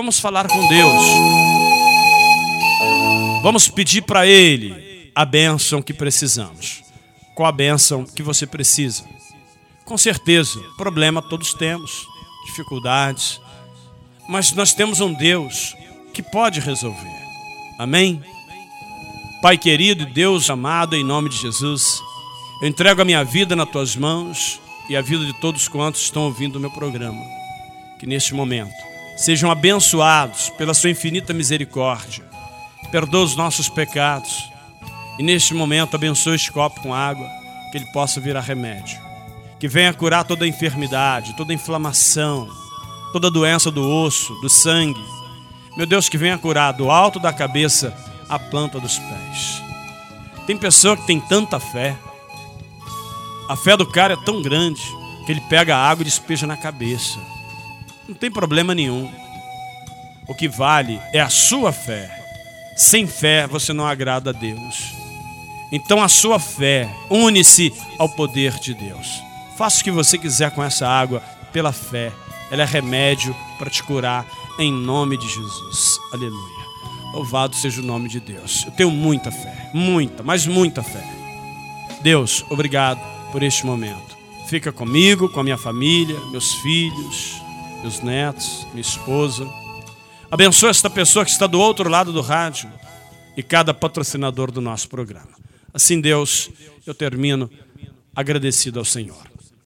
Vamos falar com Deus. Vamos pedir para Ele a bênção que precisamos. Qual a bênção que você precisa? Com certeza, problema todos temos, dificuldades, mas nós temos um Deus que pode resolver. Amém? Pai querido Deus amado, em nome de Jesus, eu entrego a minha vida nas tuas mãos e a vida de todos quantos estão ouvindo o meu programa. Que neste momento sejam abençoados pela sua infinita misericórdia. Perdoa os nossos pecados. E neste momento abençoe este copo com água, que ele possa virar remédio. Que venha curar toda enfermidade, toda inflamação, toda doença do osso, do sangue. Meu Deus, que venha curar do alto da cabeça à planta dos pés. Tem pessoa que tem tanta fé. A fé do cara é tão grande que ele pega a água e despeja na cabeça. Não tem problema nenhum. O que vale é a sua fé. Sem fé você não agrada a Deus. Então a sua fé une-se ao poder de Deus. Faça o que você quiser com essa água pela fé. Ela é remédio para te curar em nome de Jesus. Aleluia. Louvado seja o nome de Deus. Eu tenho muita fé, muita, mas muita fé. Deus, obrigado por este momento. Fica comigo, com a minha família, meus filhos, meus netos, minha esposa. Abençoa esta pessoa que está do outro lado do rádio e cada patrocinador do nosso programa. Assim, Deus, eu termino agradecido ao Senhor.